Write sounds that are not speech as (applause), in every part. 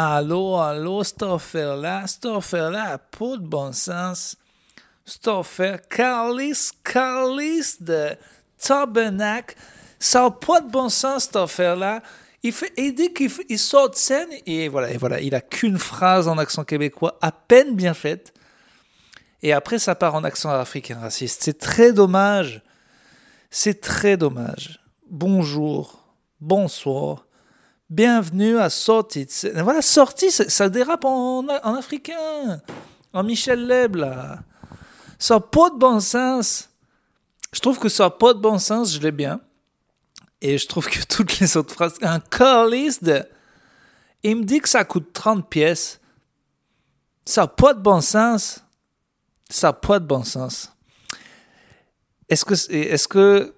Allô, allô, cette affaire-là, cette affaire-là a pas de bon sens. Cette affaire, Carlis, Carlis de Tabernacle, ça n'a pas de bon sens, cette affaire-là. Il, dit qu'il sort de scène et voilà, et voilà, il a qu'une phrase en accent québécois, à peine bien faite. Et après, ça part en accent africain raciste. C'est très dommage. C'est très dommage. Bonjour, bonsoir, bienvenue à Sortie. Voilà, Sortie, ça, dérape en, africain. En Michel Leb, là. Ça n'a pas de bon sens. Je trouve que ça n'a pas de bon sens, je l'ai bien. Et je trouve que (laughs) toutes les autres phrases. Un calice de. Il me dit que ça coûte 30 pièces. Ça n'a pas de bon sens. Ça n'a pas de bon sens. Est-ce que est-ce que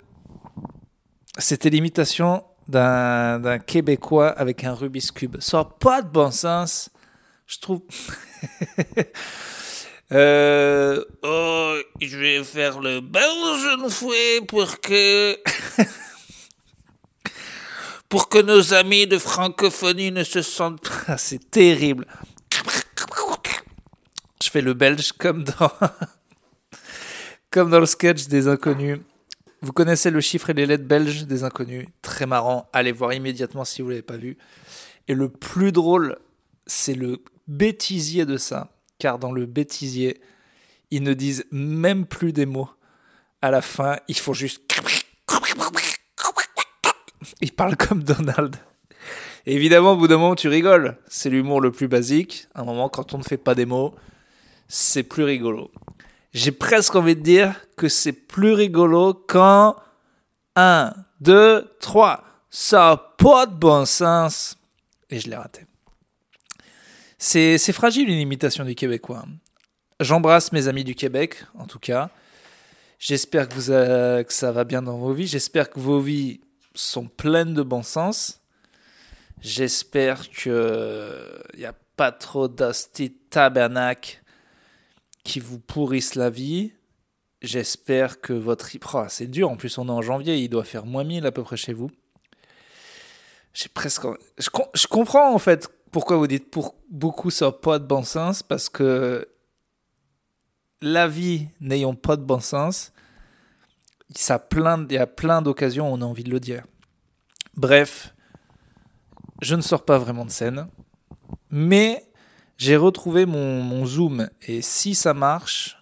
c'était l'imitation d'un Québécois avec un Rubik's Cube Ça n'a pas de bon sens. Je trouve. (laughs) Euh, oh, je vais faire le belge fois pour que. (laughs) pour que nos amis de francophonie ne se sentent pas. C'est terrible. Je fais le belge comme dans. (laughs) comme dans le sketch des inconnus. Vous connaissez le chiffre et les lettres belges des inconnus. Très marrant. Allez voir immédiatement si vous ne l'avez pas vu. Et le plus drôle, c'est le bêtisier de ça. Car dans le bêtisier, ils ne disent même plus des mots. À la fin, ils font juste. Ils parlent comme Donald. Évidemment, au bout d'un moment, tu rigoles. C'est l'humour le plus basique. À un moment, quand on ne fait pas des mots, c'est plus rigolo. J'ai presque envie de dire que c'est plus rigolo quand 1, 2, 3, ça n'a pas de bon sens. Et je l'ai raté. C'est fragile une imitation du québécois. J'embrasse mes amis du Québec, en tout cas. J'espère que, vous a- que ça va bien dans vos vies. J'espère que vos vies sont pleines de bon sens. J'espère qu'il n'y a pas trop d'hosties tabernacle qui vous pourrissent la vie. J'espère que votre... Oh, c'est dur, en plus on est en janvier, il doit faire moins 1000 à peu près chez vous. J'ai presque... Je, com- je comprends en fait pourquoi vous dites pour beaucoup ça n'a pas de bon sens, parce que la vie n'ayant pas de bon sens, il y a plein d'occasions où on a envie de le dire. Bref, je ne sors pas vraiment de scène, mais j'ai retrouvé mon, zoom et si ça marche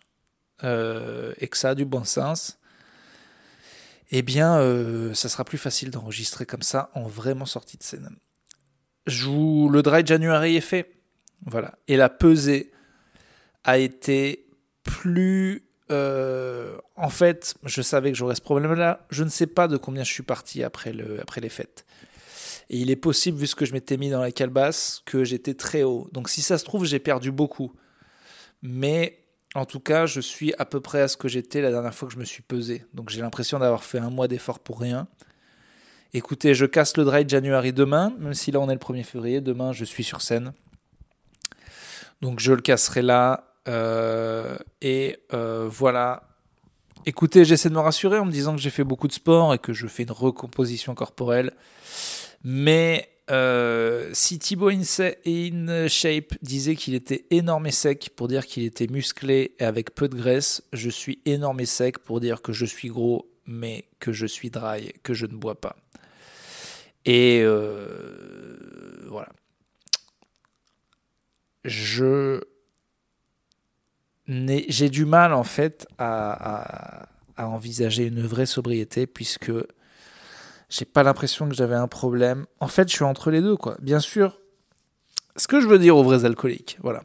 euh, et que ça a du bon sens, eh bien, euh, ça sera plus facile d'enregistrer comme ça en vraiment sortie de scène. Le dry January est fait, voilà, et la pesée a été plus. euh, en fait, je savais que j'aurais ce problème-là. Je ne sais pas de combien je suis parti après, le, après les fêtes. Et il est possible, vu ce que je m'étais mis dans la calebasse, que j'étais très haut. Donc si ça se trouve, j'ai perdu beaucoup. Mais en tout cas, je suis à peu près à ce que j'étais la dernière fois que je me suis pesé. Donc j'ai l'impression d'avoir fait un mois d'effort pour rien. Écoutez, je casse le dry January demain, même si là on est le 1er février. Demain, je suis sur scène. Donc je le casserai là. Euh, et euh, voilà. Écoutez, j'essaie de me rassurer en me disant que j'ai fait beaucoup de sport et que je fais une recomposition corporelle. Mais euh, si Thibaut InShape disait qu'il était énorme et sec pour dire qu'il était musclé et avec peu de graisse, je suis énorme et sec pour dire que je suis gros mais que je suis dry, que je ne bois pas. Et euh, voilà. Je j'ai du mal en fait à- à envisager une vraie sobriété puisque j'ai pas l'impression que j'avais un problème. En fait, je suis entre les deux, quoi. Bien sûr, ce que je veux dire aux vrais alcooliques, voilà,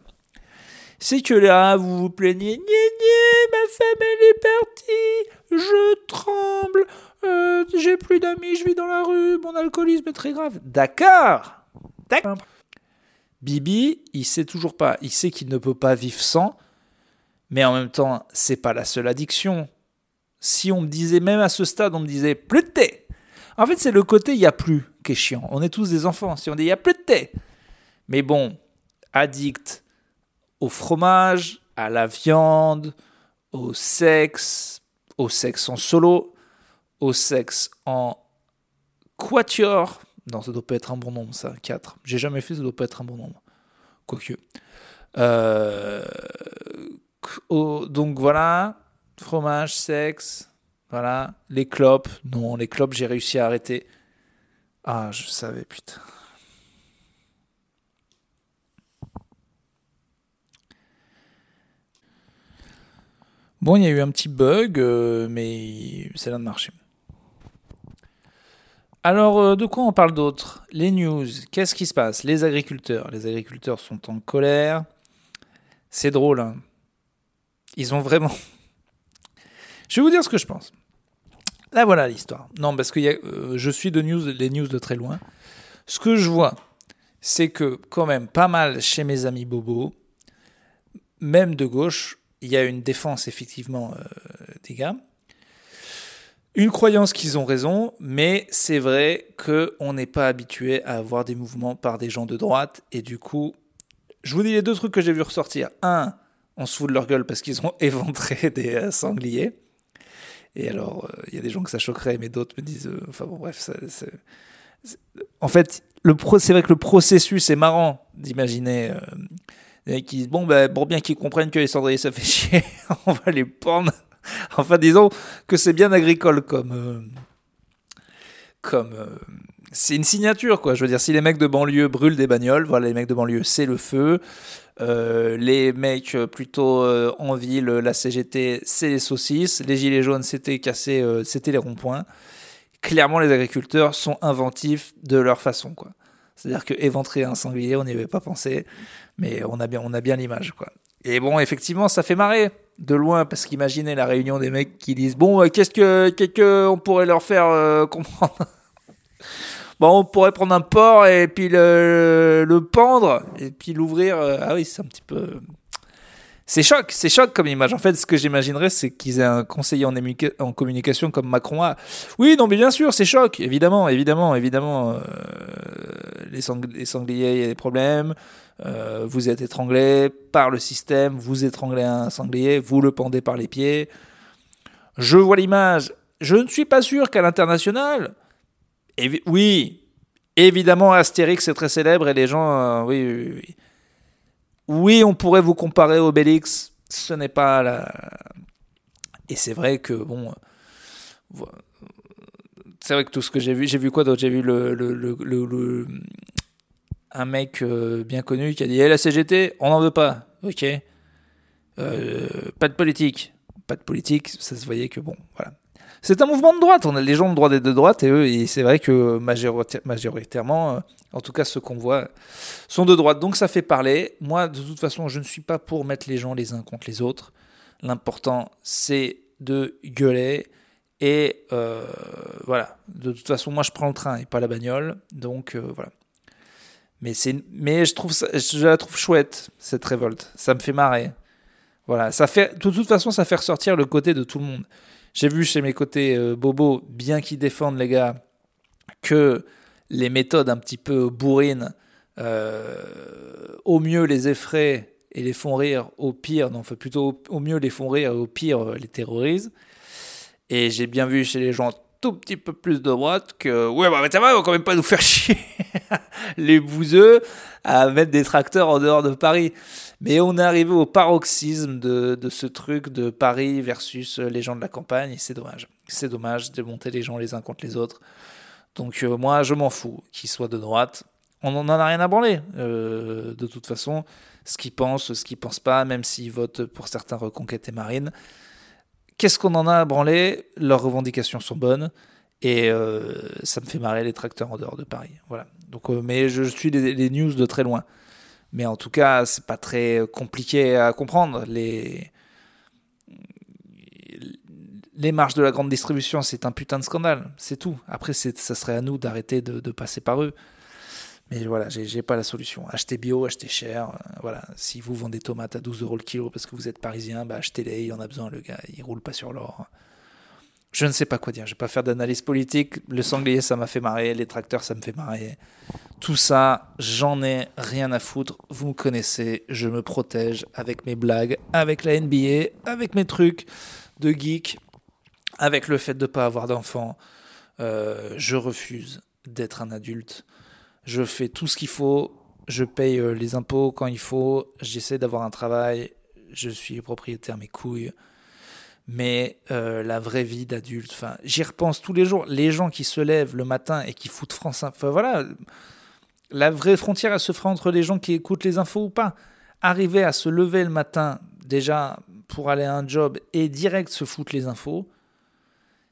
c'est que là, vous vous plaignez, ma femme elle est partie, je tremble, euh, j'ai plus d'amis, je vis dans la rue, mon alcoolisme est très grave. D'accord, d'accord. Bibi, il sait toujours pas, il sait qu'il ne peut pas vivre sans, mais en même temps, c'est pas la seule addiction. Si on me disait, même à ce stade, on me disait, plus de thé, en fait, c'est le côté il n'y a plus qui est chiant. On est tous des enfants. Si on dit il n'y a plus de thé. Mais bon, addict au fromage, à la viande, au sexe, au sexe en solo, au sexe en quatuor, Non, ça doit pas être un bon nombre, ça. 4. J'ai jamais fait, ça doit pas être un bon nombre. Quoique. Euh, donc voilà. Fromage, sexe. Voilà. Les clopes. Non, les clopes, j'ai réussi à arrêter. Ah, je savais, putain. Bon, il y a eu un petit bug, euh, mais c'est là de marcher. Alors, euh, de quoi on parle d'autre? Les news. Qu'est-ce qui se passe? Les agriculteurs. Les agriculteurs sont en colère. C'est drôle. Hein. Ils ont vraiment. (laughs) je vais vous dire ce que je pense. Là, voilà l'histoire. Non, parce que euh, je suis de news, les news de très loin. Ce que je vois, c'est que, quand même, pas mal chez mes amis Bobo, même de gauche, il y a une défense effectivement euh, des gars. Une croyance qu'ils ont raison, mais c'est vrai qu'on n'est pas habitué à avoir des mouvements par des gens de droite, et du coup, je vous dis les deux trucs que j'ai vu ressortir. Un, on se fout de leur gueule parce qu'ils ont (laughs) éventré des euh, sangliers. Et alors, euh, il y a des gens que ça choquerait, mais d'autres me disent, enfin bon, bref, en fait, c'est vrai que le processus est marrant d'imaginer et qui disent bon, ben, pour bien qu'ils comprennent que les cendriers ça fait (laughs) chier, on va les pendre. enfin, disons que c'est bien agricole comme. Euh, comme. Euh, c'est une signature, quoi. Je veux dire, si les mecs de banlieue brûlent des bagnoles, voilà, les mecs de banlieue, c'est le feu. Euh, les mecs plutôt en ville, la CGT, c'est les saucisses. Les gilets jaunes, c'était cassé, c'était les ronds-points. Clairement, les agriculteurs sont inventifs de leur façon, quoi. C'est-à-dire que éventrer un sanglier, on n'y avait pas pensé mais on a bien, on a bien l'image, quoi. Et bon, effectivement, ça fait marrer de loin, parce qu'imaginez la réunion des mecs qui disent Bon, euh, qu'est-ce que, qu'est-ce on pourrait leur faire euh, (laughs) comprendre? Bon, on pourrait prendre un porc et puis le, le pendre, et puis l'ouvrir. Euh, ah oui, c'est un petit peu. C'est choc, c'est choc comme image. En fait, ce que j'imaginerais, c'est qu'ils aient un conseiller en, en, communication comme Macron a. Oui, non, mais bien sûr, c'est choc, évidemment, évidemment, évidemment. Les, sangliers, il y a des problèmes. Euh, vous êtes étranglé par le système, vous étranglez un sanglier, vous le pendez par les pieds. Je vois l'image. Je ne suis pas sûr qu'à l'international, oui, évidemment Astérix est très célèbre et les gens, euh, oui, oui, oui, oui, on pourrait vous comparer au Obélix. Ce n'est pas la. Et c'est vrai que bon, c'est vrai que tout ce que j'ai vu, j'ai vu quoi d'autre? J'ai vu le, le, le, un mec euh, bien connu qui a dit hey, la CGT, on n'en veut pas. Ok. Euh, pas de politique. Pas de politique, ça se voyait que bon, voilà. C'est un mouvement de droite, on a les gens de droite et de droite, et eux, c'est vrai que majoritairement, euh, en tout cas ceux qu'on voit, sont de droite. Donc ça fait parler. Moi, de toute façon, je ne suis pas pour mettre les gens les uns contre les autres. L'important, c'est de gueuler. Et voilà, de toute façon, moi je prends le train et pas la bagnole. Donc voilà. Mais, mais je, trouve ça, je la trouve chouette, cette révolte. Ça me fait marrer. Voilà, ça fait, de toute façon, ça fait ressortir le côté de tout le monde. J'ai vu chez mes côtés euh, Bobo, bien qu'ils défendent les gars, que les méthodes un petit peu bourrines, euh, au mieux les effraient et les font rire, au pire, non, enfin plutôt au, mieux les font rire et au pire euh, les terrorisent. Et j'ai bien vu chez les gens tout petit peu plus de droite que ouais bah ça va, ils vont quand même pas nous faire (laughs) chier les bouseux à mettre des tracteurs en dehors de Paris. Mais on est arrivé au paroxysme de, ce truc de Paris versus les gens de la campagne et c'est dommage. C'est dommage de monter les gens les uns contre les autres. Donc euh, moi je m'en fous qu'ils soient de droite. On n'en a rien à branler. Euh, de toute façon, ce qu'ils pensent, ce qu'ils pensent pas, même s'ils votent pour certains reconquêtes et marines Qu'est-ce qu'on en a à branler? Leurs revendications sont bonnes. Et euh, ça me fait marrer les tracteurs en dehors de Paris. Voilà. Euh, mais je suis les, news de très loin. Mais en tout cas, c'est pas très compliqué à comprendre. Les, les marges de la grande distribution, c'est un putain de scandale. C'est tout. Après, ça serait à nous d'arrêter de, passer par eux. Mais voilà, j'ai pas la solution. Achetez bio, achetez cher. Euh, voilà, si vous vendez tomates à 12 euros le kilo parce que vous êtes parisien, bah achetez-les, il en a besoin, le gars, il roule pas sur l'or. Je ne sais pas quoi dire, je vais pas faire d'analyse politique. Le sanglier, ça m'a fait marrer, les tracteurs, ça me fait marrer. Tout ça, j'en ai rien à foutre. Vous me connaissez, je me protège avec mes blagues, avec la NBA, avec mes trucs de geek, avec le fait de ne pas avoir d'enfants. Euh, je refuse d'être un adulte. Je fais tout ce qu'il faut, je paye euh, les impôts quand il faut, j'essaie d'avoir un travail, je suis propriétaire mes couilles. Mais euh, la vraie vie d'adulte, j'y repense tous les jours. Les gens qui se lèvent le matin et qui foutent France voilà, la vraie frontière, elle se fera entre les gens qui écoutent les infos ou pas. Arriver à se lever le matin, déjà pour aller à un job et direct se foutre les infos,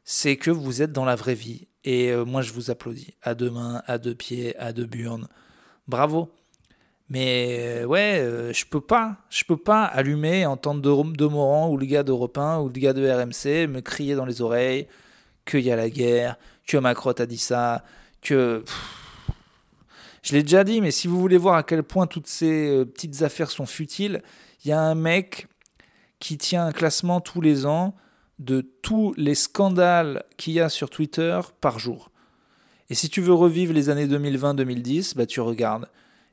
c'est que vous êtes dans la vraie vie. Et euh, moi, je vous applaudis. À deux mains, à deux pieds, à deux burnes. Bravo. Mais euh, ouais, euh, je peux pas, je peux pas allumer, entendre de, de Morand ou le gars d'Europe 1 ou le gars de RMC me crier dans les oreilles qu'il y a la guerre, que Macron a dit ça, que... je l'ai déjà dit, mais si vous voulez voir à quel point toutes ces petites affaires sont futiles, il y a un mec qui tient un classement tous les ans de tous les scandales qu'il y a sur Twitter par jour. Et si tu veux revivre les années 2020-2010, bah tu regardes.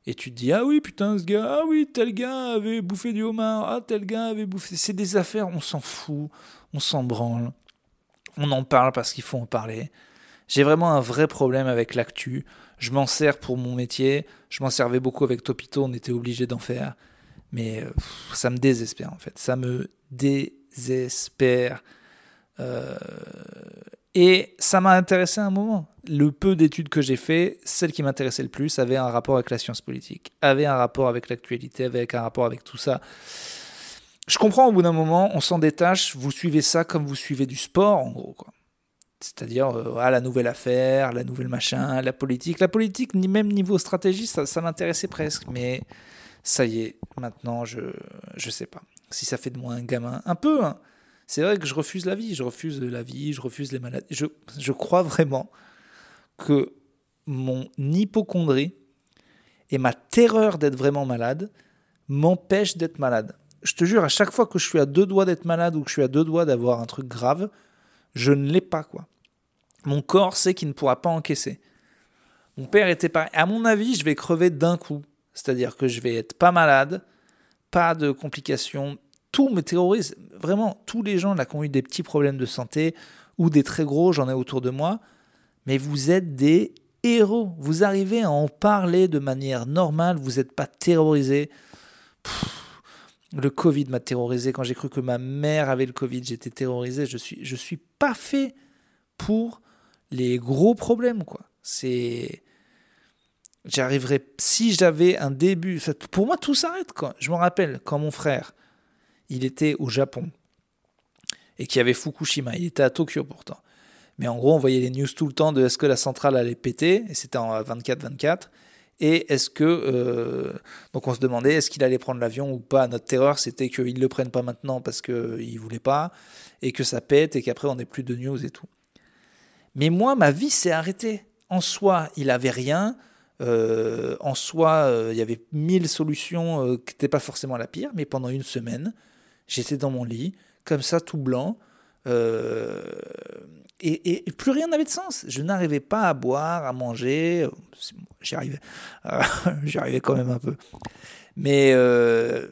Et tu te dis, ah oui, putain, ce gars, ah oui, tel gars avait bouffé du homard, ah tel gars avait bouffé. C'est des affaires, on s'en fout, on s'en branle. On en parle parce qu'il faut en parler. J'ai vraiment un vrai problème avec l'actu. Je m'en sers pour mon métier. Je m'en servais beaucoup avec Topito, on était obligé d'en faire. Mais ça me désespère en fait. Ça me désespère. Euh, et ça m'a intéressé un moment. Le peu d'études que j'ai fait, celle qui m'intéressait le plus avait un rapport avec la science politique, avait un rapport avec l'actualité, avec un rapport avec tout ça. Je comprends au bout d'un moment, on s'en détache, vous suivez ça comme vous suivez du sport, en gros. C'est-à-dire, euh, la nouvelle affaire, la nouvelle machin, la politique. La politique, ni même niveau stratégie, ça, ça m'intéressait presque. Mais ça y est, maintenant, je ne sais pas. Si ça fait de moi un gamin, un peu, hein, c'est vrai que je refuse la vie, je refuse la vie, je refuse les maladies. Je, crois vraiment que mon hypochondrie et ma terreur d'être vraiment malade m'empêchent d'être malade. Je te jure, à chaque fois que je suis à deux doigts d'être malade ou que je suis à deux doigts d'avoir un truc grave, je ne l'ai pas, quoi. Mon corps sait qu'il ne pourra pas encaisser. Mon père était pareil. À mon avis, je vais crever d'un coup. C'est-à-dire que je vais être pas malade, pas de complications, tout me terrorise. Vraiment, tous les gens là qui ont eu des petits problèmes de santé ou des très gros, j'en ai autour de moi. Mais vous êtes des héros. Vous arrivez à en parler de manière normale. Vous n'êtes pas terrorisé. le Covid m'a terrorisé. Quand j'ai cru que ma mère avait le Covid, j'étais terrorisé. Je suis, je suis pas fait pour les gros problèmes, quoi. C'est j'arriverais si j'avais un début pour moi tout s'arrête je me rappelle quand mon frère il était au Japon et qu'il y avait Fukushima. Il était à Tokyo pourtant. Mais en gros, on voyait les news tout le temps de est-ce que la centrale allait péter, et c'était en 24-24, et est-ce que... Euh, donc on se demandait est-ce qu'il allait prendre l'avion ou pas. Notre terreur, c'était qu'il ne le prenne pas maintenant parce qu'il ne voulait pas, et que ça pète, et qu'après on n'ait plus de news et tout. Mais moi, ma vie s'est arrêtée. En soi, il avait rien. Euh, en soi, euh, il y avait mille solutions qui n'étaient pas forcément la pire, mais pendant une semaine, J'étais dans mon lit, comme ça, tout blanc. Euh, et, plus rien n'avait de sens. Je n'arrivais pas à boire, à manger. J'y arrivais. (laughs) Arrivais quand même un peu. Mais euh,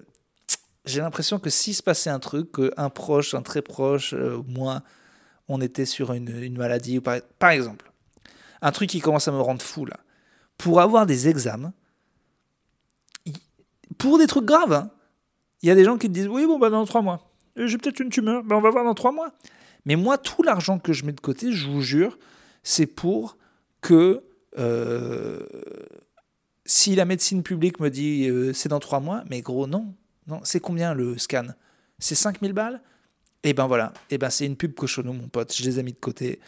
j'ai l'impression que s'il se passait un truc, qu'un proche, un très proche, euh, moi, on était sur une, une maladie, par, par, exemple, un truc qui commence à me rendre fou là. Pour avoir des examens, pour des trucs graves, hein, il y a des gens qui te disent Oui, bon, bah, dans trois mois. Euh, j'ai peut-être une tumeur. Ben, on va voir dans trois mois. Mais moi, tout l'argent que je mets de côté, je vous jure, c'est pour que euh, si la médecine publique me dit euh, c'est dans trois mois, mais gros, non. non c'est combien le scan? C'est 5000 balles? Et eh ben voilà. Et eh ben c'est une pub cochonou, mon pote. Je les ai mis de côté.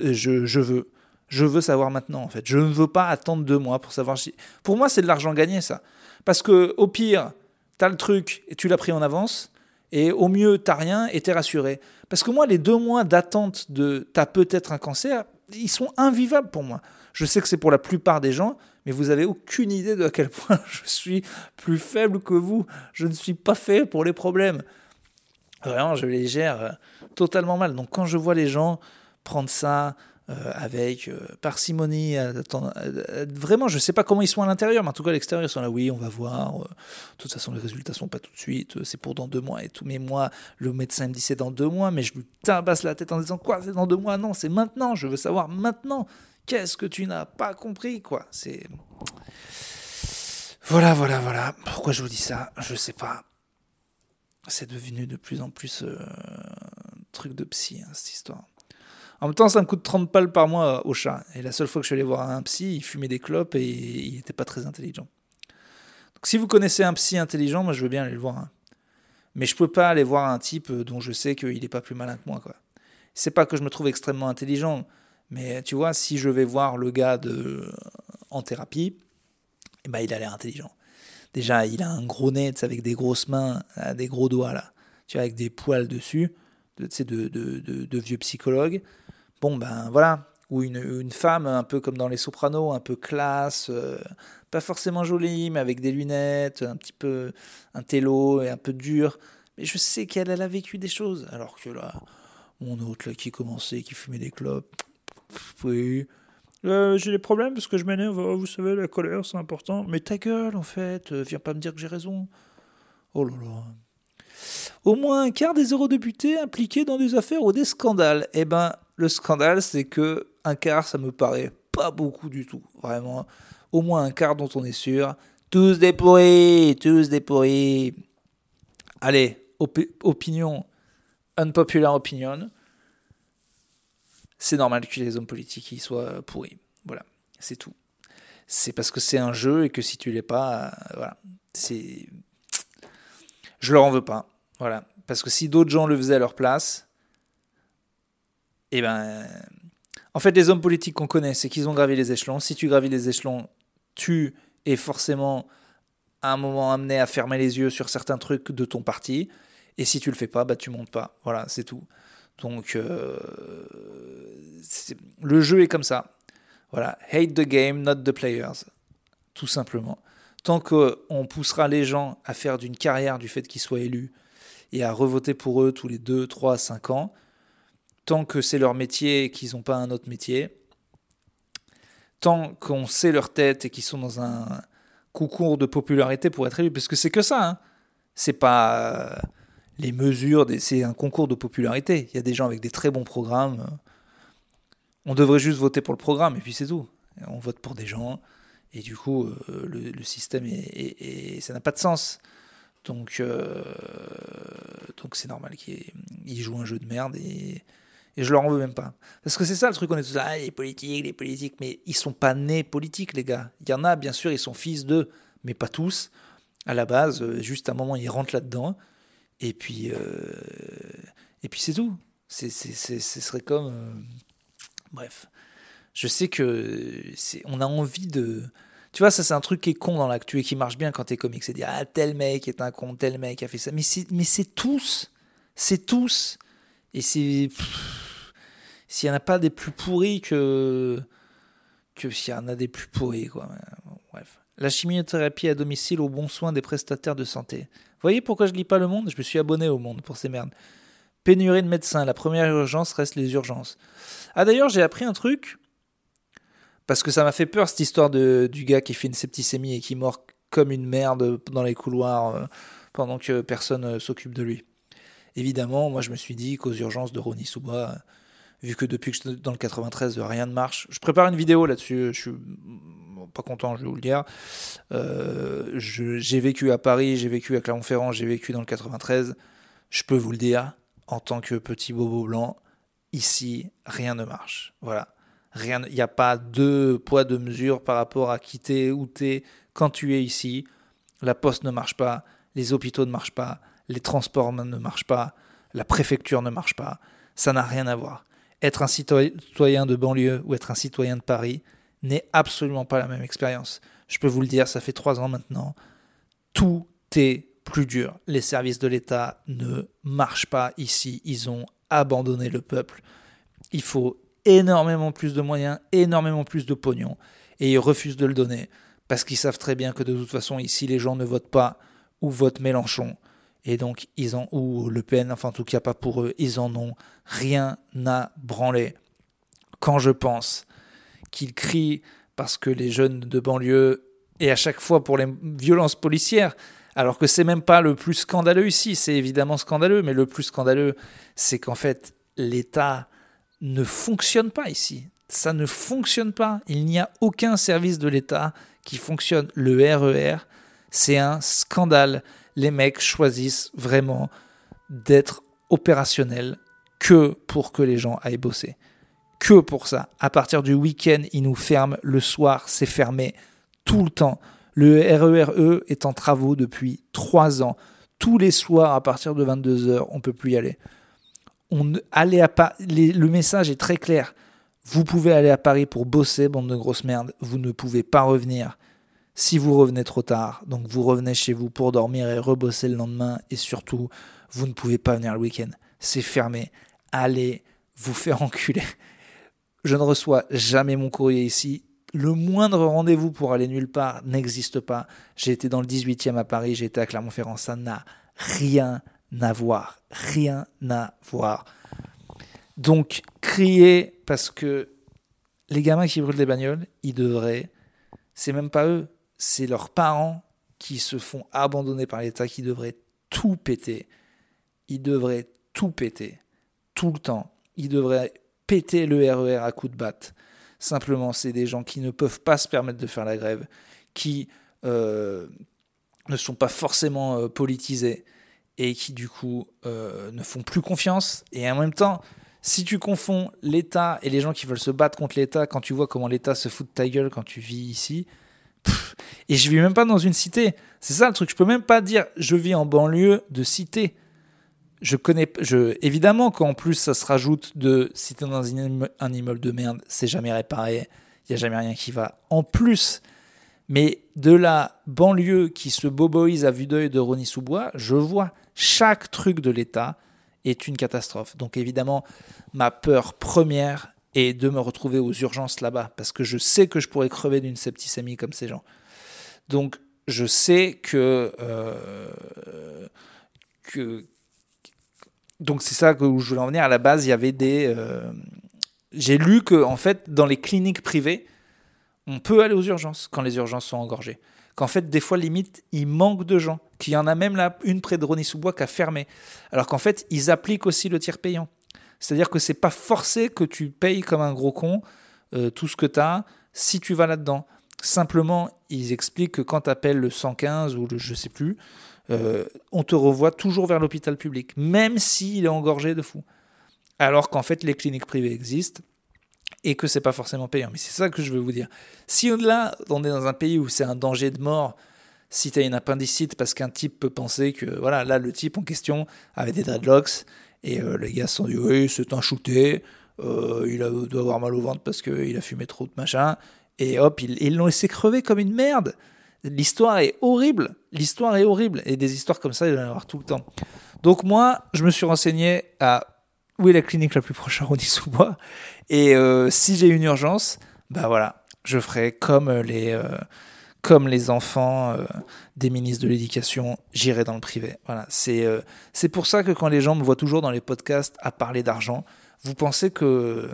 Je, je veux. Je veux savoir maintenant, en fait. Je ne veux pas attendre deux mois pour savoir si. Pour moi, c'est de l'argent gagné, ça. Parce que, au pire, t'as le truc et tu l'as pris en avance, et au mieux, t'as rien et t'es rassuré. Parce que moi, les deux mois d'attente de t'as peut-être un cancer, ils sont invivables pour moi. Je sais que c'est pour la plupart des gens, mais vous avez aucune idée de à quel point (laughs) je suis plus faible que vous. Je ne suis pas fait pour les problèmes. Vraiment, je les gère euh, totalement mal. Donc quand je vois les gens prendre ça, euh, avec euh, parcimonie. vraiment, je ne sais pas comment ils sont à l'intérieur, mais en tout cas, à l'extérieur, ils sont là, oui, on va voir. Euh, de toute façon, les résultats sont pas tout de suite, c'est pour dans deux mois et tout. Mais moi, le médecin me dit c'est dans deux mois, mais je lui tabasse la tête en disant quoi, c'est dans deux mois? Non, c'est maintenant, je veux savoir maintenant. Qu'est-ce que tu n'as pas compris, quoi? C'est. Voilà, voilà, voilà. Pourquoi je vous dis ça? Je sais pas. C'est devenu de plus en plus euh, truc de psy, hein, cette histoire. En même temps, ça me coûte 30 balles par mois au chat. Et la seule fois que je suis allé voir un psy, il fumait des clopes et il n'était pas très intelligent. Donc si vous connaissez un psy intelligent, moi je veux bien aller le voir. Hein. Mais je peux pas aller voir un type dont je sais qu'il n'est pas plus malin que moi. Quoi. C'est pas que je me trouve extrêmement intelligent, mais tu vois, si je vais voir le gars de... en thérapie, eh ben, il a l'air intelligent. Déjà, il a un gros nez avec des grosses mains, euh, des gros doigts là, tu vois, avec des poils dessus, de, de, de, de vieux psychologues. Bon, ben voilà. Ou une, une, femme, un peu comme dans Les Sopranos, un peu classe, euh, pas forcément jolie, mais avec des lunettes, un petit peu un télo et un peu dur. Mais je sais qu'elle elle a vécu des choses. Alors que là, mon autre qui commençait, qui fumait des clopes, oui. Euh, j'ai des problèmes parce que je m'énerve, oh, vous savez, la colère c'est important. Mais ta gueule en fait, euh, viens pas me dire que j'ai raison. Oh là là. Au moins un quart des eurodéputés impliqués dans des affaires ou des scandales. Eh ben, le scandale, c'est que un quart, ça me paraît pas beaucoup du tout. Vraiment. Au moins un quart dont on est sûr. Tous des pourris, tous des pourris. Allez, opinion, unpopular opinion. C'est normal que les hommes politiques y soient pourris. Voilà, c'est tout. C'est parce que c'est un jeu et que si tu l'es pas, euh, voilà, c'est. Je leur en veux pas. Voilà. Parce que si d'autres gens le faisaient à leur place, eh ben, en fait, les hommes politiques qu'on connaît, c'est qu'ils ont gravi les échelons. Si tu gravis les échelons, tu es forcément à un moment amené à fermer les yeux sur certains trucs de ton parti. Et si tu le fais pas, bah tu montes pas. Voilà, c'est tout. Donc euh, le jeu est comme ça. Voilà, hate the game, not the players, tout simplement. Tant qu'on poussera les gens à faire d'une carrière du fait qu'ils soient élus et à revoter pour eux tous les 2, 3, 5 ans, tant que c'est leur métier et qu'ils n'ont pas un autre métier, tant qu'on sait leur tête et qu'ils sont dans un concours de popularité pour être élus, parce que c'est que ça, hein. c'est pas euh, les mesures, c'est un concours de popularité. Il y a des gens avec des très bons programmes. On devrait juste voter pour le programme et puis c'est tout. On vote pour des gens et du coup euh, le, système est, ça n'a pas de sens. Donc euh, donc c'est normal qu'ils jouent un jeu de merde et je leur en veux même pas. Parce que c'est ça le truc, on est tous là, les politiques, les politiques, mais ils sont pas nés politiques, les gars. Il y en a, bien sûr, ils sont fils d'eux, mais pas tous. À la base, euh, juste à un moment, ils rentrent là-dedans, et puis, euh, et puis c'est tout. C'est, ce serait comme. Euh, bref. Je sais que on a envie de. Tu vois, ça, c'est un truc qui est con dans l'actu et qui marche bien quand t'es comique. C'est dire, ah, tel mec est un con, tel mec a fait ça. Mais c'est tous. C'est tous. Et c'est s'il n'y en a pas des plus pourris que, que s'il y en a des plus pourris. Quoi. bref. La chimiothérapie à domicile aux bons soins des prestataires de santé. Vous voyez pourquoi je lis pas le monde? Je me suis abonné au monde pour ces merdes. Pénurie de médecins. La première urgence reste les urgences. Ah d'ailleurs, j'ai appris un truc. Parce que ça m'a fait peur cette histoire de, du gars qui fait une septicémie et qui mord comme une merde dans les couloirs euh, pendant que personne euh, s'occupe de lui. Évidemment, moi je me suis dit qu'aux urgences de Ronnie Souba, vu que depuis que je suis dans le 93, rien ne marche. Je prépare une vidéo là-dessus, je suis pas content, je vais vous le dire. Euh, j'ai vécu à Paris, j'ai vécu à Clermont-Ferrand, j'ai vécu dans le 93. Je peux vous le dire, en tant que petit bobo blanc, ici, rien ne marche. Voilà. Il n'y a pas de poids, de mesure par rapport à quitter où tu es quand tu es ici. La poste ne marche pas, les hôpitaux ne marchent pas, les transports ne marchent pas, la préfecture ne marche pas. Ça n'a rien à voir être un citoyen de banlieue ou être un citoyen de Paris n'est absolument pas la même expérience. Je peux vous le dire, ça fait trois ans maintenant. Tout est plus dur. Les services de l'État ne marchent pas ici. Ils ont abandonné le peuple. Il faut énormément plus de moyens, énormément plus de pognon. Et ils refusent de le donner parce qu'ils savent très bien que de toute façon, ici, les gens ne votent pas ou votent Mélenchon. Et donc, ils ont, ou Le Pen, enfin en tout cas pas pour eux, ils en ont rien à branler. Quand je pense qu'ils crient parce que les jeunes de banlieue, et à chaque fois pour les violences policières, alors que c'est même pas le plus scandaleux ici, c'est évidemment scandaleux, mais le plus scandaleux, c'est qu'en fait, l'État ne fonctionne pas ici. Ça ne fonctionne pas. Il n'y a aucun service de l'État qui fonctionne. Le RER, e c'est un scandale. Les mecs choisissent vraiment d'être opérationnels que pour que les gens aillent bosser. Que pour ça. À partir du week-end, ils nous ferment. Le soir, c'est fermé tout le temps. Le RERE e est en travaux depuis trois ans. Tous les soirs, à partir de 22h, on ne peut plus y aller. On, à le message est très clair. Vous pouvez aller à Paris pour bosser, bande de grosses merdes. Vous ne pouvez pas revenir si vous revenez trop tard. Donc vous revenez chez vous pour dormir et rebosser le lendemain. Et surtout, vous ne pouvez pas venir le week-end. C'est fermé. Allez vous faire enculer. Je ne reçois jamais mon courrier ici. Le moindre rendez-vous pour aller nulle part n'existe pas. J'ai été dans le 18e à Paris, j'ai été à Clermont-Ferrand. Ça n'a rien à voir. Rien à voir. Donc, crier parce que les gamins qui brûlent des bagnoles, ils devraient. C'est même pas eux, c'est leurs parents qui se font abandonner par l'État qui devraient tout péter. Ils devraient tout péter. Tout le temps. Ils devraient péter le RER e à coups de batte. Simplement, c'est des gens qui ne peuvent pas se permettre de faire la grève, qui euh, ne sont pas forcément euh, politisés et qui du coup euh, ne font plus confiance. Et en même temps, si tu confonds l'État et les gens qui veulent se battre contre l'État, quand tu vois comment l'État se fout de ta gueule quand tu vis ici, et je vis même pas dans une cité. C'est ça le truc. Je peux même pas dire je vis en banlieue de cité je connais, je, évidemment qu'en plus ça se rajoute de si t'es dans un immeuble de merde, c'est jamais réparé, il y a jamais rien qui va. En plus, mais de la banlieue qui se boboise à vue d'œil de Rony Sous-Bois, je vois chaque truc de l'État est une catastrophe. Donc évidemment, ma peur première est de me retrouver aux urgences là-bas, parce que je sais que je pourrais crever d'une septicémie comme ces gens. Donc je sais que, euh, que donc c'est ça que je voulais en venir. À la base, il y avait des. Euh, j'ai lu que en fait, dans les cliniques privées, on peut aller aux urgences quand les urgences sont engorgées. Qu'en fait, des fois, limite, il manque de gens. Qu'il y en a même là, une près de Rony-sous-Bois qui a fermé. Alors qu'en fait, ils appliquent aussi le tiers payant. C'est-à-dire que c'est pas forcé que tu payes comme un gros con euh, tout ce que tu as si tu vas là-dedans. Simplement, ils expliquent que quand tu appelles le 115 ou le je sais plus, euh, on te revoit toujours vers l'hôpital public, même s'il est engorgé de fou. Alors qu'en fait, les cliniques privées existent et que c'est pas forcément payant. Mais c'est ça que je veux vous dire. Si là, on est dans un pays où c'est un danger de mort, si tu as une appendicite parce qu'un type peut penser que, voilà, là, le type en question avait des dreadlocks et euh, les gars se sont dit, oui, c'est un shooté, euh, il doit avoir mal au ventre parce qu'il a fumé trop de machin, et hop, ils l'ont laissé crever comme une merde. L'histoire est horrible. L'histoire est horrible. Et des histoires comme ça, il va y en avoir tout le temps. Donc moi, je me suis renseigné à où est la clinique la plus proche à Rony-sous-Bois. Et euh, si j'ai une urgence, bah voilà, je ferai comme les, comme les enfants euh, des ministres de l'éducation, j'irai dans le privé. Voilà, c'est c'est pour ça que quand les gens me voient toujours dans les podcasts à parler d'argent, vous pensez que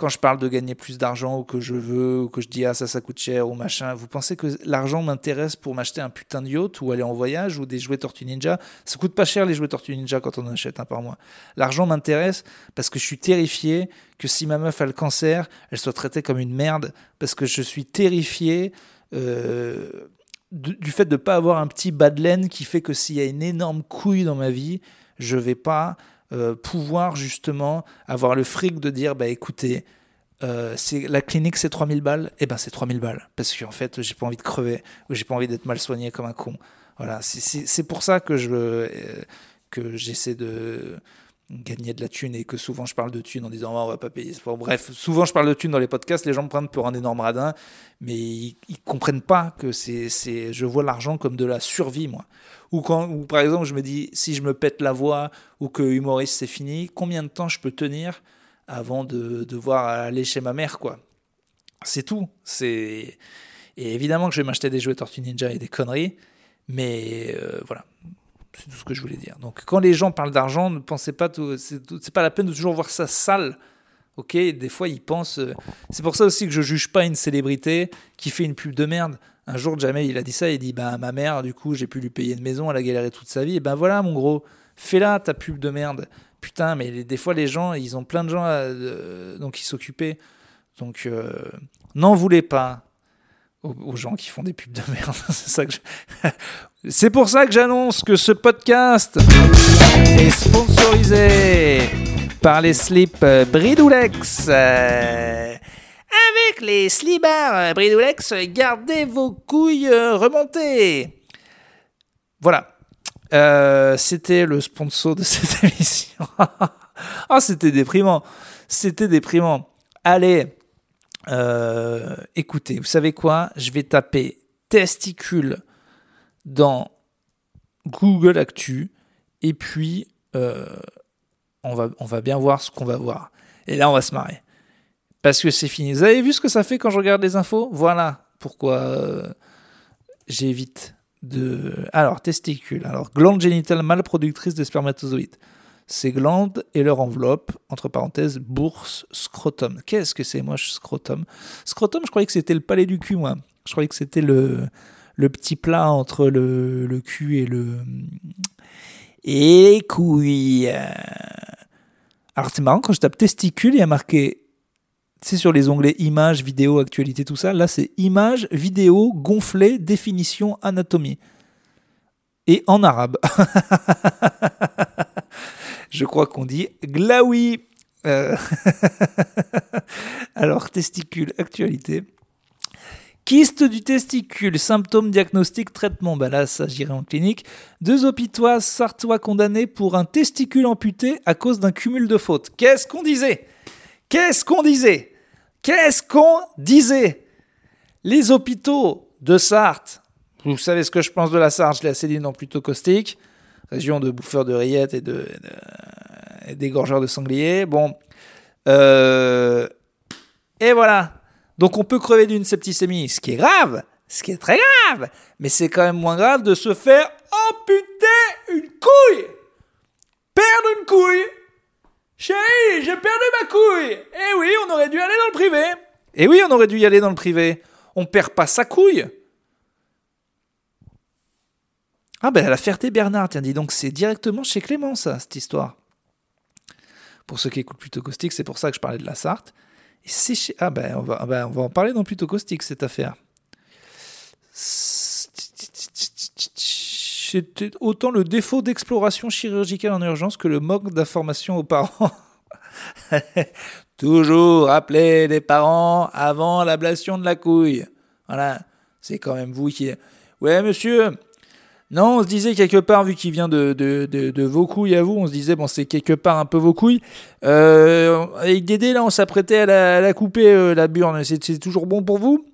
quand je parle de gagner plus d'argent ou que je veux, ou que je dis ah ça ça coûte cher ou machin, vous pensez que l'argent m'intéresse pour m'acheter un putain de yacht ou aller en voyage ou des jouets Tortue Ninja? Ça coûte pas cher les jouets Tortue Ninja quand on en achète un par mois. L'argent m'intéresse parce que je suis terrifié que si ma meuf a le cancer, elle soit traitée comme une merde parce que je suis terrifié euh, du fait de ne pas avoir un petit bas de laine qui fait que s'il y a une énorme couille dans ma vie, je vais pas euh, pouvoir justement avoir le fric de dire bah écoutez, euh, la clinique c'est 3000 balles, et eh ben c'est 3000 balles. Parce qu'en fait j'ai pas envie de crever ou j'ai pas envie d'être mal soigné comme un con. Voilà, c'est pour ça que je euh, que j'essaie de gagner de la thune et que souvent je parle de thune en disant oh, on va pas payer. bref, souvent je parle de thune dans les podcasts, les gens me prennent pour un énorme radin, mais ils, comprennent pas que c'est, je vois l'argent comme de la survie moi. Ou quand, ou par exemple, je me dis, si je me pète la voix ou que humoriste c'est fini, combien de temps je peux tenir avant de devoir aller chez ma mère, quoi? C'est tout. C'est et évidemment que je vais m'acheter des jouets Tortue Ninja et des conneries, mais euh, voilà, c'est tout ce que je voulais dire. Donc quand les gens parlent d'argent, ne pensez pas, c'est pas la peine de toujours voir ça sale. Ok, des fois ils pensent. Euh, c'est pour ça aussi que je juge pas une célébrité qui fait une pub de merde. Un jour, Jamel, il a dit ça, il dit bah ma mère, du coup, j'ai pu lui payer une maison, elle a galéré toute sa vie. Et ben voilà, mon gros, fais-la ta pub de merde. Putain, mais des fois, les gens, ils ont plein de gens à, euh, donc s'occupaient. Donc, euh, n'en voulez pas aux, gens qui font des pubs de merde. (laughs) c'est pour ça que j'annonce que ce podcast est sponsorisé par les slips euh, Bridoulex. Euh, avec les slibards euh, Bridoulex, gardez vos couilles remontées. Voilà. C'était le sponsor de (laughs) cette émission. Ah, c'était déprimant. C'était déprimant. Allez, euh, écoutez, vous savez quoi? Je vais taper testicule dans Google Actu et puis euh, on, va, on va bien voir ce qu'on va voir. Et là, on va se marrer. Parce que c'est fini. Vous avez vu ce que ça fait quand je regarde les infos? Voilà pourquoi euh, j'évite de. Alors, testicule. Alors, glande génitale mâle productrice de spermatozoïdes. Ces glandes et leur enveloppe, entre parenthèses, bourse, scrotum. Qu'est-ce que c'est, moi, scrotum? Scrotum, je croyais que c'était le palais du cul, moi. Je croyais que c'était le, le petit plat entre le, le cul et le. Et les. Alors, c'est marrant, quand je tape testicule, il y a marqué. C'est sur les onglets images, vidéo, actualité, tout ça. Là, c'est images, vidéo, gonflé, définition, anatomie. Et en arabe. (laughs) Je crois qu'on dit glaoui. Euh, (laughs) Alors, testicule, actualité. Kyste du testicule, symptômes, diagnostic, traitement. Bah là, ça j'irai en clinique. Deux hôpitois sartois condamnés pour un testicule amputé à cause d'un cumul de fautes. Qu'est-ce qu'on disait? Qu'est-ce qu'on disait? Qu'est-ce qu'on disait? Les hôpitaux de Sarthe, vous savez ce que je pense de la Sarthe, je l'ai assez dit dans plutôt caustique, région de bouffeurs de rillettes et de, d'égorgeurs de sangliers. Bon, euh, et voilà. Donc on peut crever d'une septicémie, ce qui est grave, ce qui est très grave, mais c'est quand même moins grave de se faire amputer une couille, perdre une couille. Chérie, j'ai perdu ma couille. Eh oui, on aurait dû aller dans le privé. Eh oui, on aurait dû y aller dans le privé. On perd pas sa couille. Ah ben la Ferté-Bernard, tiens, dis donc, c'est directement chez Clément, ça, cette histoire. Pour ceux qui écoutent Plutôt Caustique, c'est pour ça que je parlais de la Sarthe. C'est chez... Ah ben on, va, ah ben, on va en parler dans Plutôt Caustique, cette affaire. C'était autant le défaut d'exploration chirurgicale en urgence que le manque d'information aux parents. (laughs) Toujours appeler les parents avant l'ablation de la couille. Voilà, c'est quand même vous qui... Ouais, monsieur, non, on se disait quelque part, vu qu'il vient de, de, de, de vos couilles à vous, on se disait, bon, c'est quelque part un peu vos couilles. Euh, avec Dédé, là, on s'apprêtait à la, à la couper, euh, la burne. C'est toujours bon pour vous?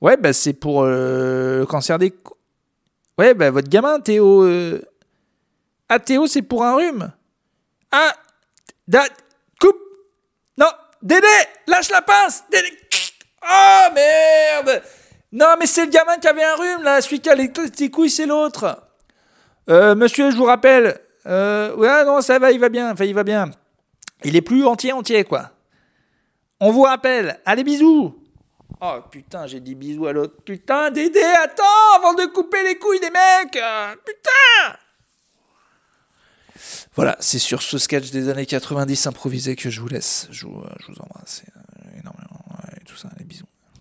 Ouais, bah, c'est pour euh, cancer des... Ouais, bah, votre gamin, Théo... euh, Ah, Théo, c'est pour un rhume? Ah, da... coupe. Non, Dédé, lâche la pince Dédé. Oh, merde non, mais c'est le gamin qui avait un rhume, là. Celui qui a les tes couilles, c'est l'autre. Euh, monsieur, je vous rappelle. Euh, ouais, non, ça va, il va bien. Enfin, il va bien. Il est plus entier, entier, quoi. On vous rappelle. Allez, bisous. Oh, putain, j'ai dit bisous à l'autre. Putain, Dédé, attends, avant de couper les couilles des mecs. Euh, Putain. Voilà, c'est sur ce sketch des années 90 improvisé que je vous laisse. Je vous, euh, je vous embrasse énormément. Et tout ça, les bisous.